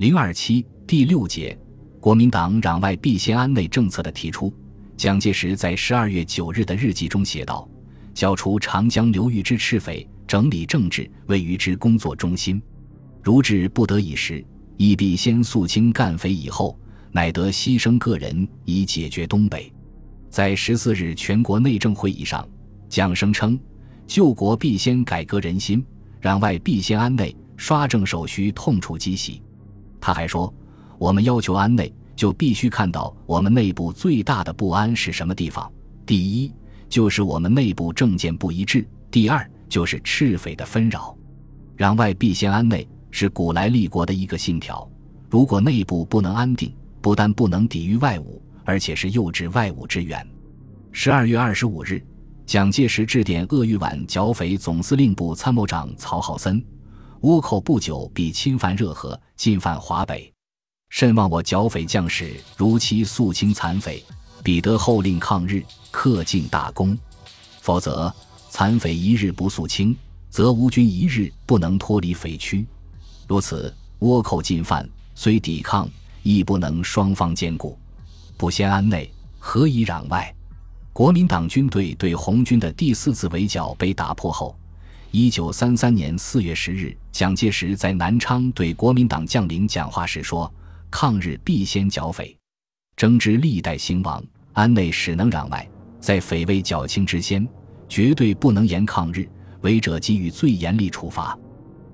零二七第六节，国民党攘外必先安内政策的提出。蒋介石在十二月九日的日记中写道：“剿除长江流域之赤匪，整理政治，位于之工作中心。如至不得已时，亦必先肃清干匪以后，乃得牺牲个人以解决东北。”在十四日全国内政会议上，蒋声称：“救国必先改革人心，攘外必先安内，刷正手续痛处积习。”他还说：“我们要求安内。”就必须看到我们内部最大的不安是什么地方。第一，就是我们内部政见不一致；第二，就是赤匪的纷扰。攘外必先安内是古来立国的一个信条。如果内部不能安定，不但不能抵御外侮，而且是诱致外侮之源。十二月二十五日，蒋介石致电鄂豫皖剿匪总司令部参谋长曹浩森：“倭寇不久必侵犯热河，进犯华北。”甚望我剿匪将士如期肃清残匪，彼得后令抗日，克尽大功；否则，残匪一日不肃清，则吴军一日不能脱离匪区。如此，倭寇进犯，虽抵抗，亦不能双方兼顾。不先安内，何以攘外？国民党军队对红军的第四次围剿被打破后，一九三三年四月十日，蒋介石在南昌对国民党将领讲话时说。抗日必先剿匪，争之历代兴亡，安内始能攘外。在匪未剿清之先，绝对不能言抗日，违者给予最严厉处罚。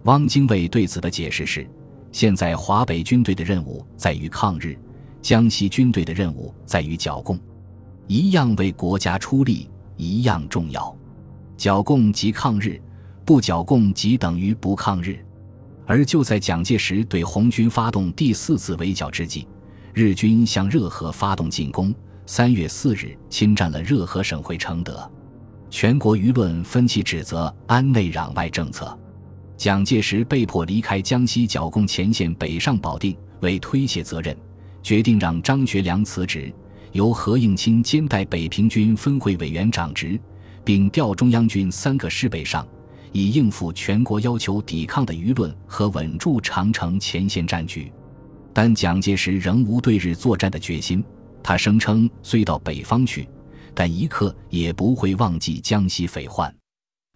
汪精卫对此的解释是：现在华北军队的任务在于抗日，江西军队的任务在于剿共，一样为国家出力，一样重要。剿共即抗日，不剿共即等于不抗日。而就在蒋介石对红军发动第四次围剿之际，日军向热河发动进攻。三月四日，侵占了热河省会承德，全国舆论分歧指责安内攘外政策。蒋介石被迫离开江西剿共前线，北上保定，为推卸责任，决定让张学良辞职，由何应钦兼代北平军分会委员长职，并调中央军三个师北上。以应付全国要求抵抗的舆论和稳住长城前线战局，但蒋介石仍无对日作战的决心。他声称，虽到北方去，但一刻也不会忘记江西匪患。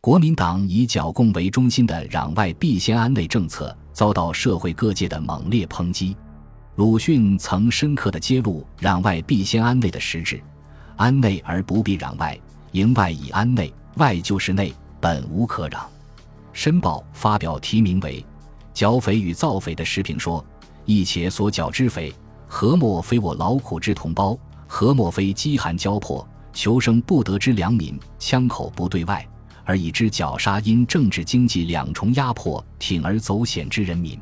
国民党以剿共为中心的攘外必先安内政策遭到社会各界的猛烈抨击。鲁迅曾深刻地揭露攘外必先安内的实质：安内而不必攘外，营外以安内，外就是内。本无可嚷。申报发表题名为《剿匪与造匪》的时评说：“一且所剿之匪，何莫非我劳苦之同胞？何莫非饥寒交迫、求生不得之良民？枪口不对外，而以之绞杀因政治经济两重压迫铤而走险之人民？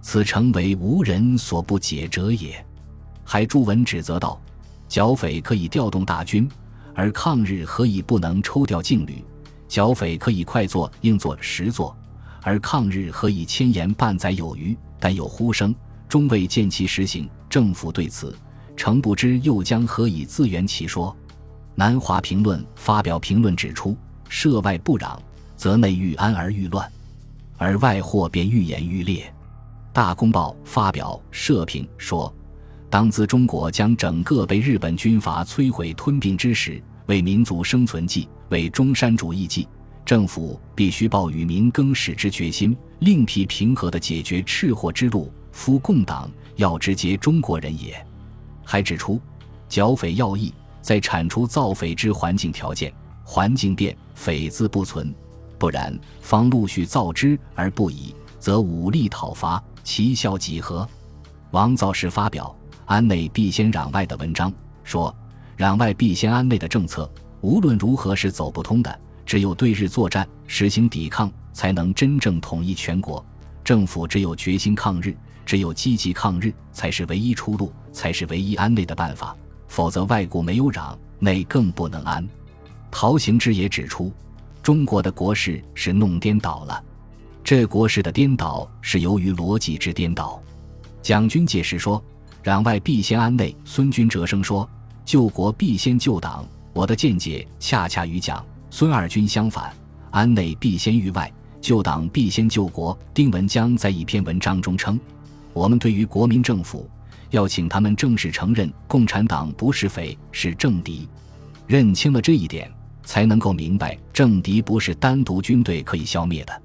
此诚为无人所不解者也。”还朱文指责道：“剿匪可以调动大军，而抗日何以不能抽调劲旅？”剿匪可以快做硬做实做，而抗日何以千言半载有余？但有呼声，终未见其实行。政府对此诚不知，又将何以自圆其说？南华评论发表评论指出：涉外不攘，则内愈安而愈乱，而外祸便愈演愈烈。大公报发表社评说：当自中国将整个被日本军阀摧毁吞并之时。为民族生存计，为中山主义计，政府必须抱与民更始之决心，另辟平和的解决赤祸之路。夫共党要直接中国人也。还指出，剿匪要义在铲除造匪之环境条件，环境变，匪自不存；不然，方陆续造之而不已，则武力讨伐，其效几何？王造时发表“安内必先攘外”的文章说。攘外必先安内的政策，无论如何是走不通的。只有对日作战，实行抵抗，才能真正统一全国。政府只有决心抗日，只有积极抗日，才是唯一出路，才是唯一安内的办法。否则，外顾没有攘，内更不能安。陶行知也指出，中国的国事是弄颠倒了。这国事的颠倒，是由于逻辑之颠倒。蒋军解释说：“攘外必先安内。”孙军折声说。救国必先救党，我的见解恰恰与蒋、孙二军相反。安内必先于外，救党必先救国。丁文江在一篇文章中称：“我们对于国民政府，要请他们正式承认共产党不是匪，是政敌。认清了这一点，才能够明白政敌不是单独军队可以消灭的。